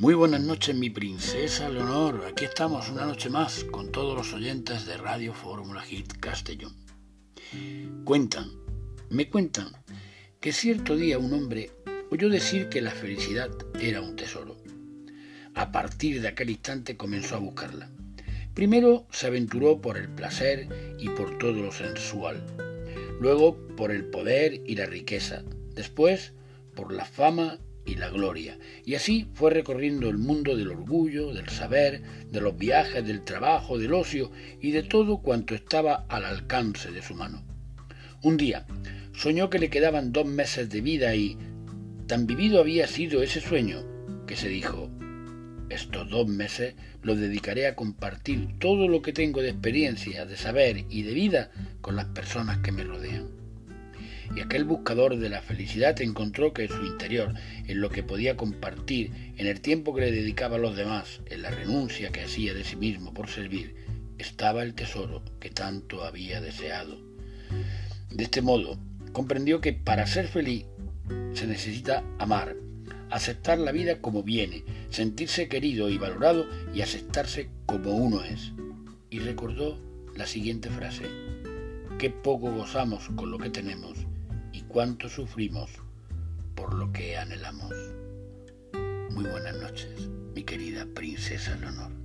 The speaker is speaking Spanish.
Muy buenas noches, mi princesa Leonor. Aquí estamos una noche más con todos los oyentes de Radio Fórmula Hit Castellón. Cuentan, me cuentan, que cierto día un hombre oyó decir que la felicidad era un tesoro. A partir de aquel instante comenzó a buscarla. Primero se aventuró por el placer y por todo lo sensual. Luego por el poder y la riqueza. Después por la fama y la gloria. Y así fue recorriendo el mundo del orgullo, del saber, de los viajes, del trabajo, del ocio y de todo cuanto estaba al alcance de su mano. Un día soñó que le quedaban dos meses de vida y tan vivido había sido ese sueño que se dijo, estos dos meses los dedicaré a compartir todo lo que tengo de experiencia, de saber y de vida con las personas que me rodean y aquel buscador de la felicidad encontró que en su interior, en lo que podía compartir, en el tiempo que le dedicaba a los demás, en la renuncia que hacía de sí mismo por servir, estaba el tesoro que tanto había deseado. De este modo, comprendió que para ser feliz se necesita amar, aceptar la vida como viene, sentirse querido y valorado y aceptarse como uno es. Y recordó la siguiente frase, qué poco gozamos con lo que tenemos cuánto sufrimos por lo que anhelamos. Muy buenas noches, mi querida princesa Leonor.